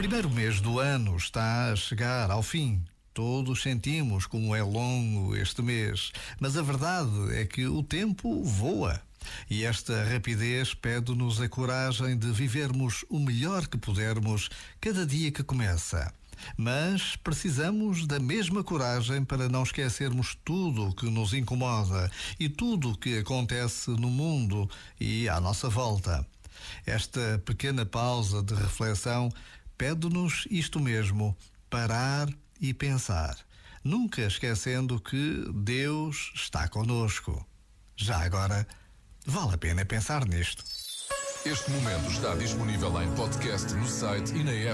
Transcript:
primeiro mês do ano está a chegar ao fim. Todos sentimos como é longo este mês, mas a verdade é que o tempo voa. E esta rapidez pede-nos a coragem de vivermos o melhor que pudermos cada dia que começa. Mas precisamos da mesma coragem para não esquecermos tudo o que nos incomoda e tudo o que acontece no mundo e à nossa volta. Esta pequena pausa de reflexão pede-nos isto mesmo: parar e pensar, nunca esquecendo que Deus está conosco. Já agora, vale a pena pensar nisto. Este momento está disponível em podcast no site e na app.